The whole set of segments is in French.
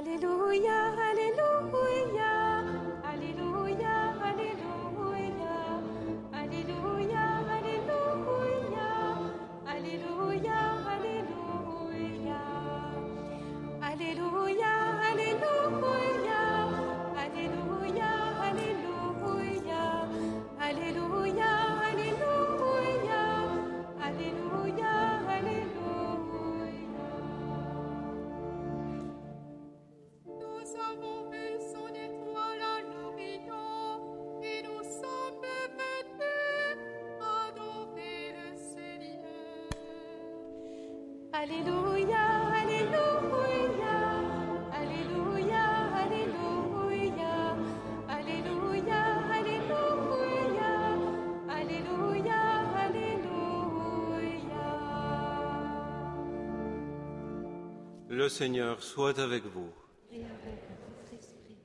Alléluia, Alléluia, Alléluia, Alléluia, Alléluia, Alléluia, Alléluia, Alléluia, Alléluia. Le Seigneur soit avec vous. Et avec votre esprit.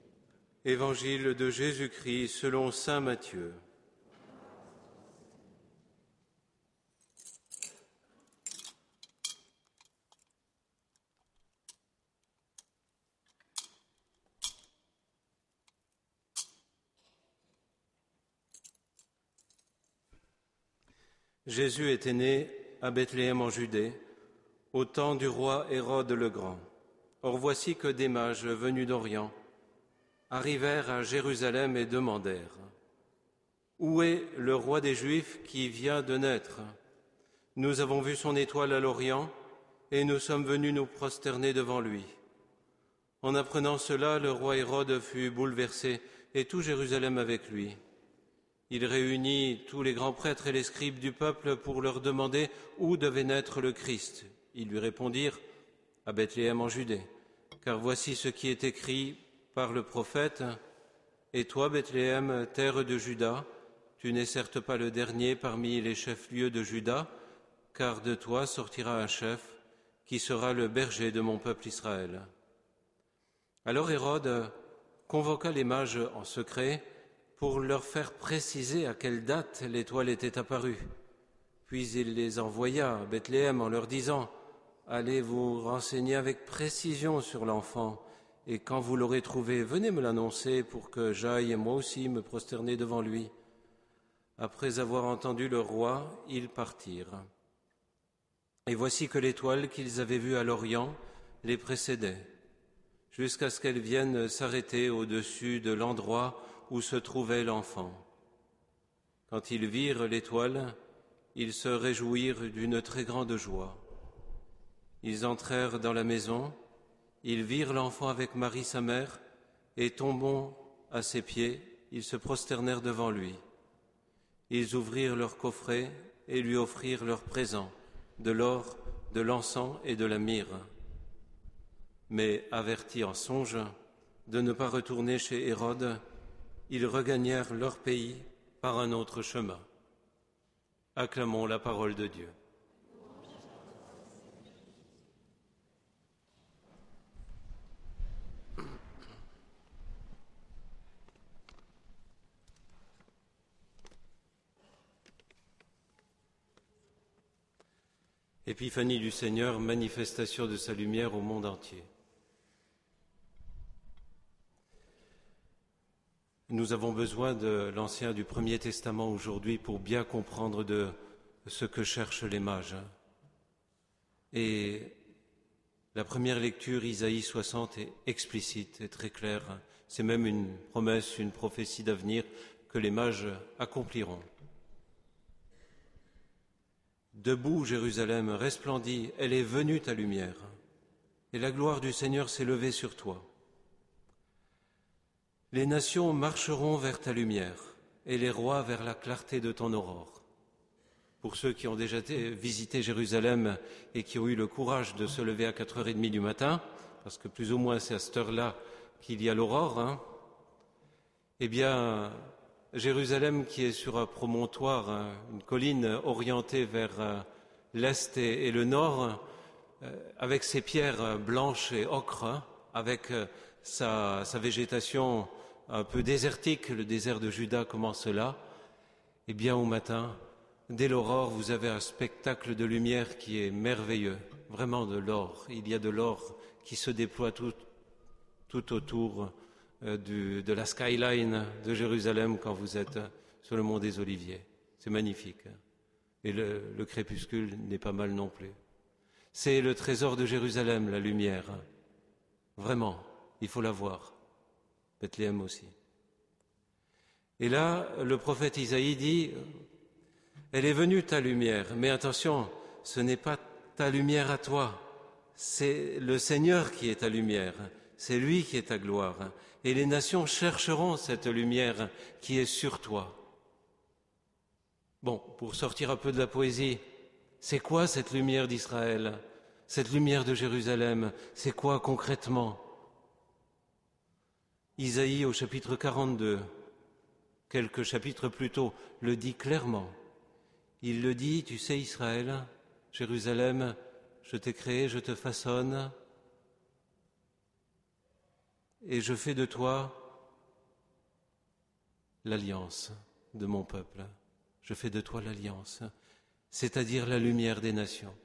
Évangile de Jésus-Christ selon Saint Matthieu. Jésus était né à Bethléem en Judée, au temps du roi Hérode le Grand. Or voici que des mages venus d'Orient arrivèrent à Jérusalem et demandèrent Où est le roi des Juifs qui vient de naître? Nous avons vu son étoile à l'Orient et nous sommes venus nous prosterner devant lui. En apprenant cela, le roi Hérode fut bouleversé et tout Jérusalem avec lui. Il réunit tous les grands prêtres et les scribes du peuple pour leur demander où devait naître le Christ. Ils lui répondirent à Bethléem en Judée, car voici ce qui est écrit par le prophète. Et toi, Bethléem, terre de Juda, tu n'es certes pas le dernier parmi les chefs-lieux de Juda, car de toi sortira un chef qui sera le berger de mon peuple Israël. Alors Hérode convoqua les mages en secret pour leur faire préciser à quelle date l'étoile était apparue. Puis il les envoya à Bethléem en leur disant Allez vous renseigner avec précision sur l'enfant, et quand vous l'aurez trouvé, venez me l'annoncer pour que j'aille moi aussi me prosterner devant lui. Après avoir entendu le roi, ils partirent. Et voici que l'étoile qu'ils avaient vue à l'Orient les précédait, jusqu'à ce qu'elle vienne s'arrêter au-dessus de l'endroit où se trouvait l'enfant. Quand ils virent l'étoile, ils se réjouirent d'une très grande joie. Ils entrèrent dans la maison, ils virent l'enfant avec Marie sa mère, et tombant à ses pieds, ils se prosternèrent devant lui. Ils ouvrirent leur coffret et lui offrirent leurs présents, de l'or, de l'encens et de la myrrhe. Mais avertis en songe de ne pas retourner chez Hérode, ils regagnèrent leur pays par un autre chemin. Acclamons la parole de Dieu. Épiphanie du Seigneur, manifestation de sa lumière au monde entier. Nous avons besoin de l'Ancien du Premier Testament aujourd'hui pour bien comprendre de ce que cherchent les mages. Et la première lecture, Isaïe 60, est explicite et très claire. C'est même une promesse, une prophétie d'avenir que les mages accompliront. Debout, Jérusalem, resplendit, elle est venue ta lumière, et la gloire du Seigneur s'est levée sur toi. Les nations marcheront vers ta lumière, et les rois vers la clarté de ton aurore. Pour ceux qui ont déjà visité Jérusalem et qui ont eu le courage de se lever à 4h30 du matin, parce que plus ou moins c'est à cette heure-là qu'il y a l'aurore, hein, eh bien, Jérusalem qui est sur un promontoire, hein, une colline orientée vers euh, l'est et, le nord, euh, avec ses pierres blanches et ocre, hein, avec euh, sa végétation un peu désertique, le désert de Juda commence là, eh bien au matin, dès l'aurore, vous avez un spectacle de lumière qui est merveilleux, vraiment de l'or. Il y a de l'or qui se déploie tout, tout autour euh, de la skyline de Jérusalem quand vous êtes sur le mont des Oliviers. C'est magnifique. Et le, le crépuscule n'est pas mal non plus. C'est le trésor de Jérusalem, la lumière. Vraiment, il faut la voir. Et là, le prophète Isaïe dit, Elle est venue ta lumière, mais attention, ce n'est pas ta lumière à toi, c'est le Seigneur qui est ta lumière, c'est lui qui est ta gloire. Et les nations chercheront cette lumière qui est sur toi. Bon, pour sortir un peu de la poésie, c'est quoi cette lumière d'Israël? Cette lumière de Jérusalem C'est quoi concrètement? Isaïe au chapitre 42, quelques chapitres plus tôt, le dit clairement. Il le dit, tu sais Israël, Jérusalem, je t'ai créé, je te façonne, et je fais de toi l'alliance de mon peuple. Je fais de toi l'alliance, c'est-à-dire la lumière des nations.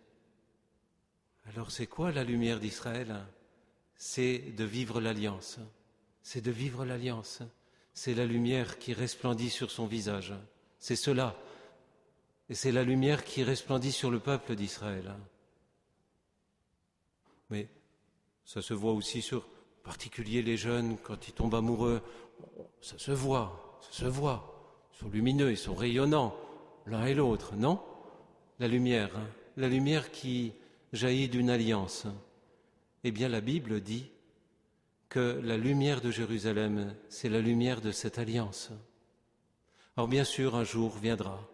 Alors c'est quoi la lumière d'Israël? C'est de vivre l'alliance. C'est de vivre l'alliance. C'est la lumière qui resplendit sur son visage. C'est cela. Et c'est la lumière qui resplendit sur le peuple d'Israël. Mais ça se voit aussi sur, en particulier les jeunes, quand ils tombent amoureux, ça se voit, ça se voit. Ils sont lumineux, ils sont rayonnants, l'un et l'autre, non? La lumière, hein, la lumière qui jaillit d'une alliance. Eh bien, la Bible dit que la lumière de Jérusalem, c'est la lumière de cette alliance. Alors bien sûr, un jour viendra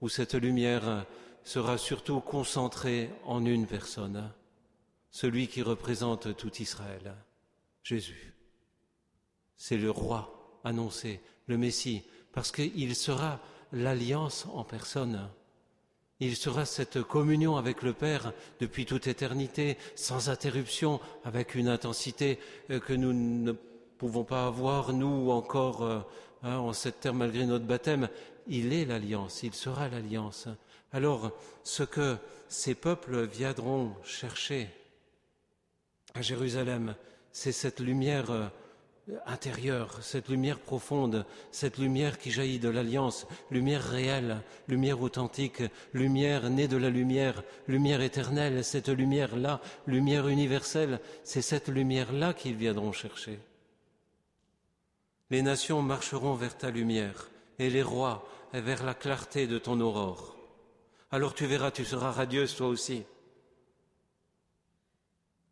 où cette lumière sera surtout concentrée en une personne, celui qui représente tout Israël, Jésus. C'est le roi annoncé, le Messie, parce qu'il sera l'alliance en personne. Il sera cette communion avec le Père depuis toute éternité, sans interruption, avec une intensité euh, que nous ne pouvons pas avoir, nous encore, euh, hein, en cette terre malgré notre baptême. Il est l'alliance, il sera l'alliance. Alors, ce que ces peuples viendront chercher à Jérusalem, c'est cette lumière euh, intérieure, cette lumière profonde, cette lumière qui jaillit de l'alliance, lumière réelle, lumière authentique, lumière née de la lumière, lumière éternelle, cette lumière-là, lumière universelle, c'est cette lumière-là qu'ils viendront chercher. Les nations marcheront vers ta lumière, et les rois vers la clarté de ton aurore. Alors tu verras, tu seras radieuse toi aussi.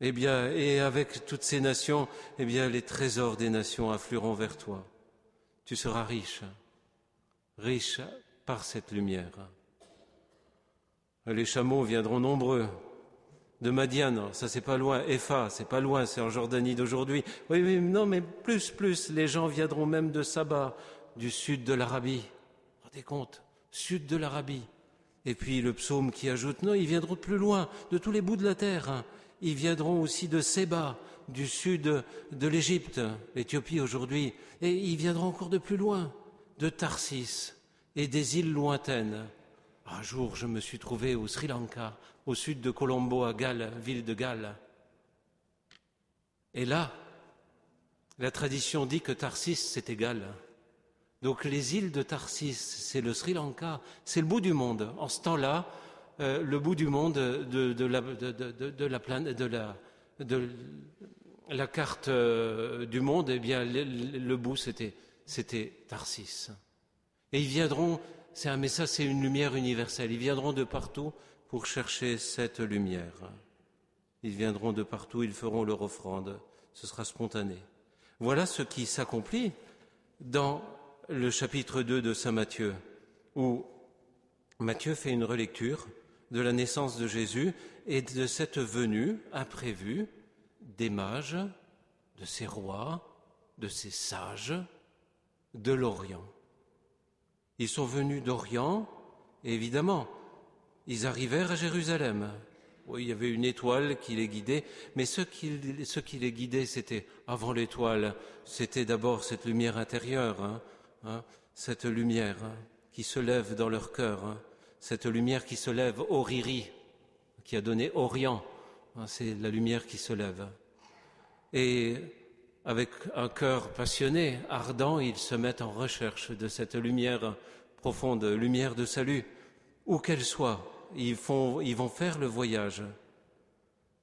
Eh bien, et avec toutes ces nations, eh bien, les trésors des nations afflueront vers toi. Tu seras riche, riche par cette lumière. Les chameaux viendront nombreux. De Madiane, ça c'est pas loin. Epha, c'est pas loin, c'est en Jordanie d'aujourd'hui. Oui, oui, non, mais plus, plus, les gens viendront même de Saba, du sud de l'Arabie. Rendez compte, sud de l'Arabie. Et puis le psaume qui ajoute, non, ils viendront de plus loin, de tous les bouts de la terre. Ils viendront aussi de Séba, du sud de l'Égypte, l'Éthiopie aujourd'hui. Et ils viendront encore de plus loin, de Tarsis et des îles lointaines. Un jour, je me suis trouvé au Sri Lanka, au sud de Colombo, à Galles, ville de Galles. Et là, la tradition dit que Tarsis, c'est égal. Donc les îles de Tarsis, c'est le Sri Lanka, c'est le bout du monde. En ce temps-là, euh, le bout du monde de, la, carte euh, du monde, eh bien, le bout, c'était, c'était Tarsis. Et ils viendront, c'est un message, c'est une lumière universelle. Ils viendront de partout pour chercher cette lumière. Ils viendront de partout, ils feront leur offrande. Ce sera spontané. Voilà ce qui s'accomplit dans le chapitre 2 de Saint Matthieu, où Matthieu fait une relecture de la naissance de Jésus et de cette venue imprévue des mages, de ces rois, de ces sages de l'Orient. Ils sont venus d'Orient, et évidemment, ils arrivèrent à Jérusalem. Oui, il y avait une étoile qui les guidait, mais ce qui, les guidait, c'était, avant l'étoile, c'était d'abord cette lumière intérieure, hein, hein, cette lumière hein, qui se lève dans leur cœur, cette lumière qui se lève, Oriri, qui a donné Orient, hein, c'est la lumière qui se lève. Et avec un cœur passionné, ardent, ils se mettent en recherche de cette lumière profonde, lumière de salut, où qu'elle soit. Ils, vont faire le voyage.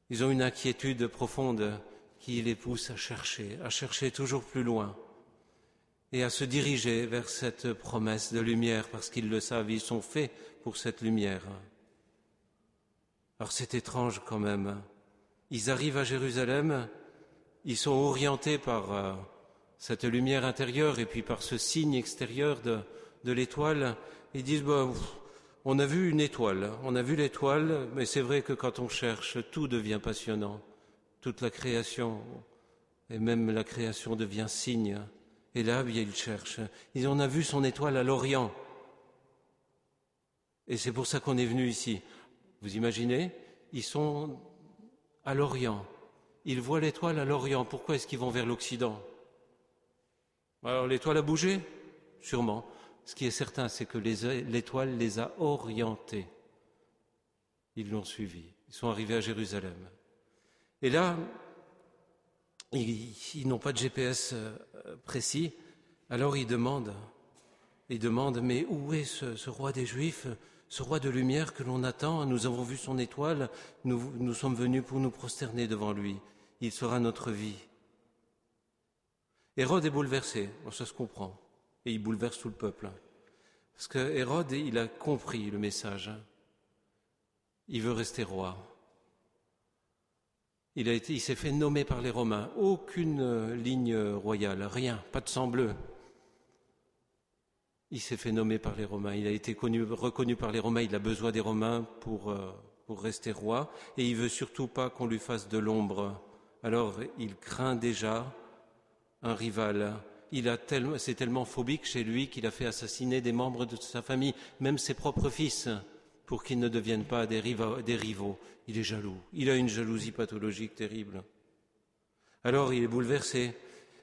Ils ont une inquiétude profonde qui les pousse à chercher, à chercher toujours plus loin et à se diriger vers cette promesse de lumière parce qu'ils le savent, ils sont faits pour cette lumière. Alors c'est étrange quand même. Ils arrivent à Jérusalem, ils sont orientés par euh, cette lumière intérieure et puis par ce signe extérieur de, l'étoile. Ils disent, bah, on a vu une étoile, on a vu l'étoile, mais c'est vrai que quand on cherche, tout devient passionnant. Toute la création, et même la création devient signe. Et là, bien, ils cherchent. Ils, on a vu son étoile à l'Orient. Et c'est pour ça qu'on est venu ici. Vous imaginez? Ils sont à l'Orient. Ils voient l'étoile à l'Orient. Pourquoi est-ce qu'ils vont vers l'Occident? Alors l'étoile a bougé? Sûrement. Ce qui est certain, c'est que l'étoile les a orientés. Ils l'ont suivi. Ils sont arrivés à Jérusalem. Et là, ils, n'ont pas de GPS euh, précis. Alors ils demandent, ils demandent, mais où est ce, ce roi des Juifs ce roi de lumière que l'on attend, nous avons vu son étoile, nous, nous sommes venus pour nous prosterner devant lui. Il sera notre vie. Hérode est bouleversé, ça se comprend, et il bouleverse tout le peuple. Parce que Hérode, il a compris le message. Il veut rester roi. Il, s'est fait nommer par les Romains. Aucune ligne royale, rien, pas de sang bleu. Il s'est fait nommer par les Romains. Il a été connu, reconnu par les Romains. Il a besoin des Romains pour, euh, pour rester roi. Et il veut surtout pas qu'on lui fasse de l'ombre. Alors il craint déjà un rival. Il a c'est tellement phobique chez lui qu'il a fait assassiner des membres de sa famille, même ses propres fils, pour qu'ils ne deviennent pas des rivaux. Il est jaloux. Il a une jalousie pathologique terrible. Alors il est bouleversé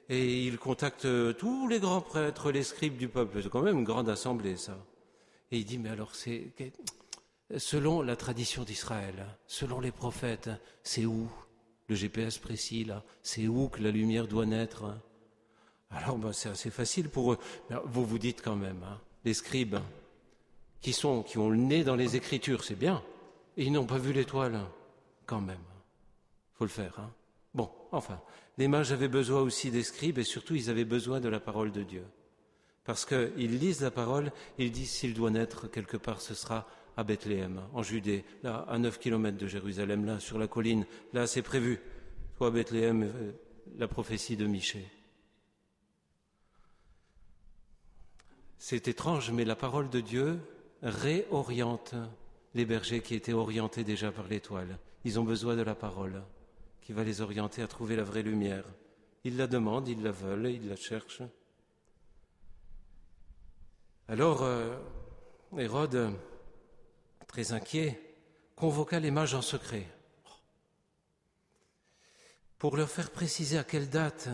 et il contacte euh, tous les grands prêtres, les scribes du peuple. C'est quand même une grande assemblée, ça. Et il dit, mais alors, c'est selon la tradition d'Israël, selon les prophètes, c'est où le GPS précis, là? C'est où que la lumière doit naître? Alors, ben, c'est assez facile pour eux. Mais vous vous dites quand même, hein, les scribes, qui sont, qui ont le nez dans les Écritures, c'est bien. Ils n'ont pas vu l'étoile, quand même. Faut le faire, hein. Bon, enfin, les mages avaient besoin aussi des scribes et surtout ils avaient besoin de la parole de Dieu. Parce qu'ils lisent la parole, ils disent s'il doit naître quelque part, ce sera à Bethléem, en Judée, là, à 9 kilomètres de Jérusalem, là, sur la colline. Là, c'est prévu. Soit à Bethléem, euh, la prophétie de Michée. C'est étrange, mais la parole de Dieu réoriente les bergers qui étaient orientés déjà par l'étoile. Ils ont besoin de la parole qui va les orienter à trouver la vraie lumière. Ils la demandent, ils la veulent, ils la cherchent. Alors, euh, Hérode, très inquiet, convoqua les mages en secret pour leur faire préciser à quelle date,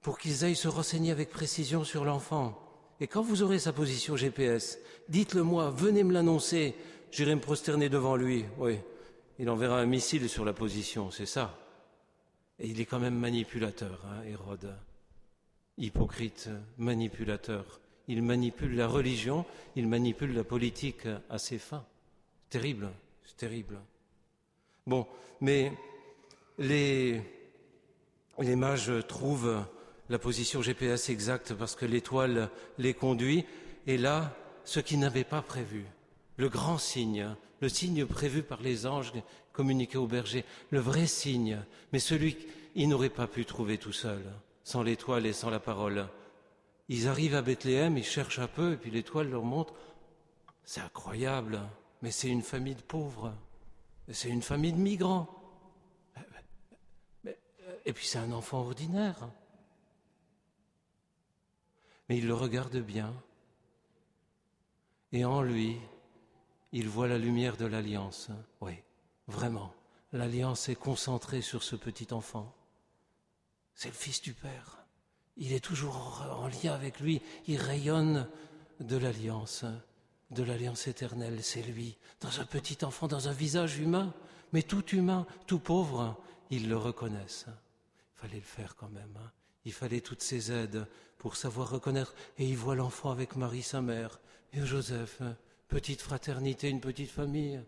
pour qu'ils aillent se renseigner avec précision sur l'enfant. Et quand vous aurez sa position GPS, dites-le moi, venez me l'annoncer, j'irai me prosterner devant lui. Oui, il enverra un missile sur la position, c'est ça. Et il est quand même manipulateur, hein, Hérode. Hypocrite, manipulateur. Il manipule la religion, il manipule la politique à ses fins. Terrible, c'est terrible. Bon, mais les, les mages trouvent la position GPS exacte parce que l'étoile les conduit, et là, ce qu'ils n'avaient pas prévu, le grand signe, le signe prévu par les anges communiqué au berger, le vrai signe, mais celui qu'ils n'auraient pas pu trouver tout seul, sans l'étoile et sans la parole. Ils arrivent à Bethléem, ils cherchent un peu, et puis l'étoile leur montre, c'est incroyable, mais c'est une famille de pauvres, c'est une famille de migrants. Et puis c'est un enfant ordinaire. Mais il le regarde bien, et en lui, il voit la lumière de l'alliance. Oui, vraiment. L'alliance est concentrée sur ce petit enfant. C'est le Fils du Père. Il est toujours en lien avec lui. Il rayonne de l'alliance, de l'alliance éternelle. C'est lui, dans un petit enfant, dans un visage humain, mais tout humain, tout pauvre. Ils le reconnaissent. Fallait le faire quand même. Hein. Il fallait toutes ces aides pour savoir reconnaître. Et il voit l'enfant avec Marie, sa mère, et Joseph. Petite fraternité, une petite famille.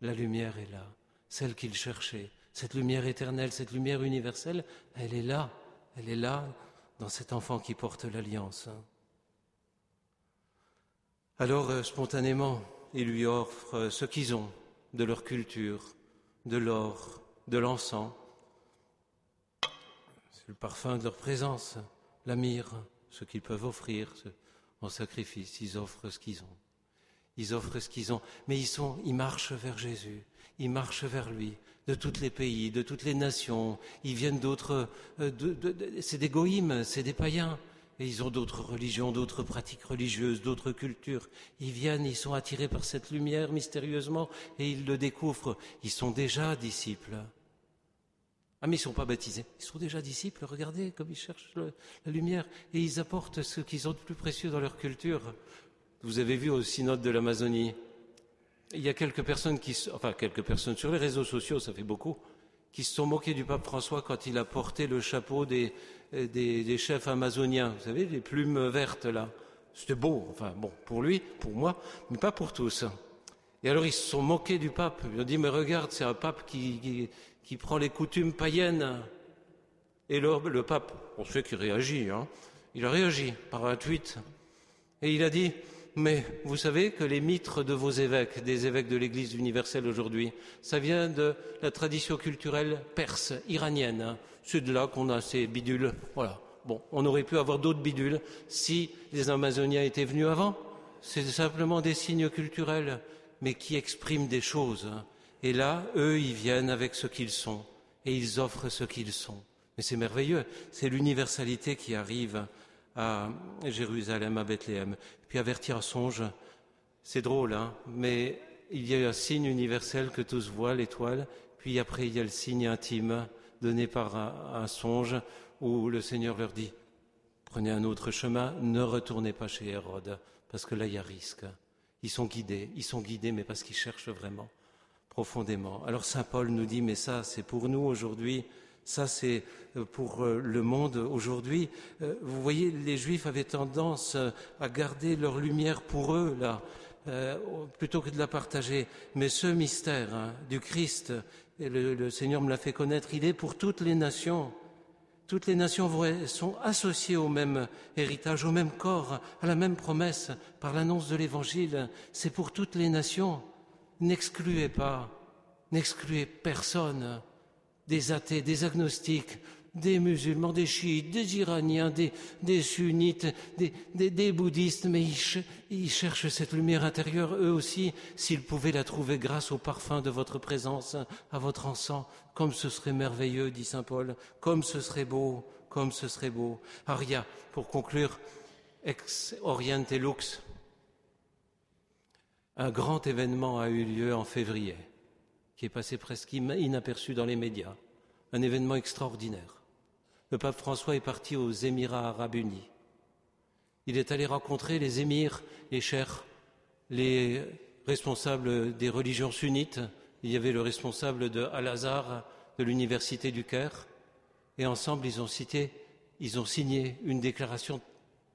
La lumière est là, celle qu'il cherchait. Cette lumière éternelle, cette lumière universelle, elle est là. Elle est là dans cet enfant qui porte l'alliance. Alors, euh, spontanément, il lui offre euh, ce qu'ils ont de leur culture, de l'or, de l'encens. Le parfum de leur présence, la myrrhe, ce qu'ils peuvent offrir en sacrifice. Ils offrent ce qu'ils ont. Ils offrent ce qu'ils ont. Mais ils sont, ils marchent vers Jésus. Ils marchent vers lui. De tous les pays, de toutes les nations. Ils viennent d'autres, euh, c'est des goïmes, c'est des païens. Et ils ont d'autres religions, d'autres pratiques religieuses, d'autres cultures. Ils viennent, ils sont attirés par cette lumière mystérieusement et ils le découvrent. Ils sont déjà disciples. Ah mais ils ne sont pas baptisés, ils sont déjà disciples, regardez comme ils cherchent le- la lumière et ils apportent ce qu'ils ont de plus précieux dans leur culture. Vous avez vu au synode de l'Amazonie, il y a quelques personnes qui, enfin quelques personnes sur les réseaux sociaux, ça fait beaucoup, qui se sont moqués du pape François quand il a porté le chapeau des, euh, des, des chefs amazoniens, vous savez, les plumes vertes là. C'était beau, enfin bon, pour lui, pour moi, mais pas pour tous. Et alors ils se sont moqués du pape. Ils ont dit, mais regarde, c'est un pape qui, qui, qui prend les coutumes païennes. Et le, pape, on sait qu'il réagit, hein, il a réagi par un tweet. Et il a dit, mais vous savez que les mitres de vos évêques, des évêques de l'Église universelle aujourd'hui, ça vient de la tradition culturelle perse, iranienne. C'est de là qu'on a ces bidules. Voilà. Bon, on aurait pu avoir d'autres bidules si les Amazoniens étaient venus avant. C'est simplement des signes culturels, mais qui expriment des choses. Et là, eux, ils viennent avec ce qu'ils sont, et ils offrent ce qu'ils sont. Mais c'est merveilleux, c'est l'universalité qui arrive à Jérusalem, à Bethléem. Puis avertir un songe, c'est drôle, hein, mais il y a un signe universel que tous voient, l'étoile, puis après il y a le signe intime donné par un, un songe où le Seigneur leur dit, prenez un autre chemin, ne retournez pas chez Hérode, parce que là il y a risque. Ils sont guidés, ils sont guidés, mais parce qu'ils cherchent vraiment profondément. Alors Saint Paul nous dit, mais ça c'est pour nous aujourd'hui, ça c'est euh, pour euh, le monde aujourd'hui. Euh, Vous voyez, les Juifs avaient tendance à garder leur lumière pour eux, là, plutôt que de la partager. Mais ce mystère hein, du Christ, et le, le Seigneur me l'a fait connaître, il est pour toutes les nations. Toutes les nations sont associées au même héritage, au même corps, à la même promesse par l'annonce de l'Évangile. C'est pour toutes les nations. N'excluez pas, n'excluez personne, des athées, des agnostiques, des musulmans, des chiites, des iraniens, des, sunnites, des, bouddhistes, mais ils cherchent cette lumière intérieure, eux aussi, s'ils pouvaient la trouver grâce au parfum de votre présence, à votre encens, comme ce serait merveilleux, dit Saint Paul, comme ce serait beau, comme ce serait beau. Aria, pour conclure, ex oriente lux, un grand événement a eu lieu en février, qui est passé presque inaperçu dans les médias. Un événement extraordinaire. Le pape François est parti aux Émirats arabes unis. Il est allé rencontrer les émirs, les chers, les responsables des religions sunnites. Il y avait le responsable de Al-Azhar, de l'université du Caire. Et ensemble, ils ont, cité, ils ont signé une déclaration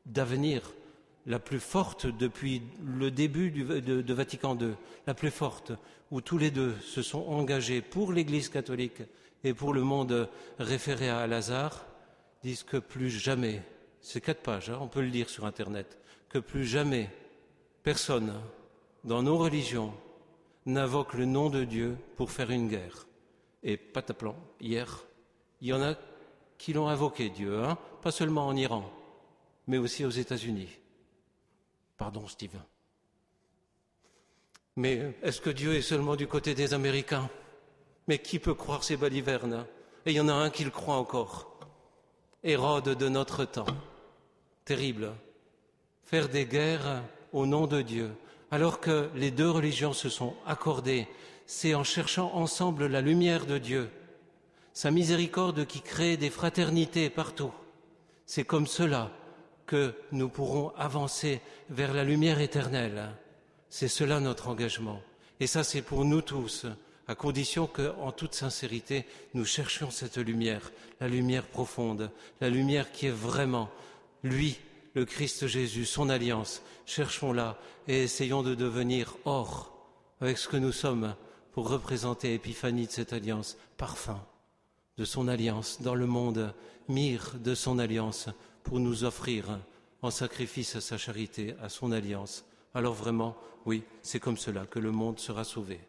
d'avenir la plus forte depuis le début de, Vatican II, la plus forte, où tous les deux se sont engagés pour l'Église catholique et pour le monde référé à Al-Azhar, disent que plus jamais, c'est quatre pages, hein, on peut le lire sur Internet, que plus jamais personne dans nos religions n'invoque le nom de Dieu pour faire une guerre. Et pataplan, hier, il y en a qui l'ont invoqué Dieu, hein, pas seulement en Iran, mais aussi aux États-Unis. Pardon, Steve. Mais est-ce que Dieu est seulement du côté des Américains? Mais qui peut croire ces balivernes? Et il y en a un qui le croit encore. Hérode de notre temps. Terrible. Faire des guerres au nom de Dieu, alors que les deux religions se sont accordées, c'est en cherchant ensemble la lumière de Dieu, sa miséricorde qui crée des fraternités partout. C'est comme cela que nous pourrons avancer vers la lumière éternelle. C'est cela notre engagement. Et ça, c'est pour nous tous, à condition que, en toute sincérité, nous cherchions cette lumière, la lumière profonde, la lumière qui est vraiment lui, le Christ Jésus, son alliance. Cherchons-la et essayons de devenir or avec ce que nous sommes pour représenter Épiphanie de cette alliance, parfum de son alliance dans le monde, myrrhe de son alliance pour nous offrir en sacrifice à sa charité, à son alliance. Alors vraiment, oui, c'est comme cela que le monde sera sauvé.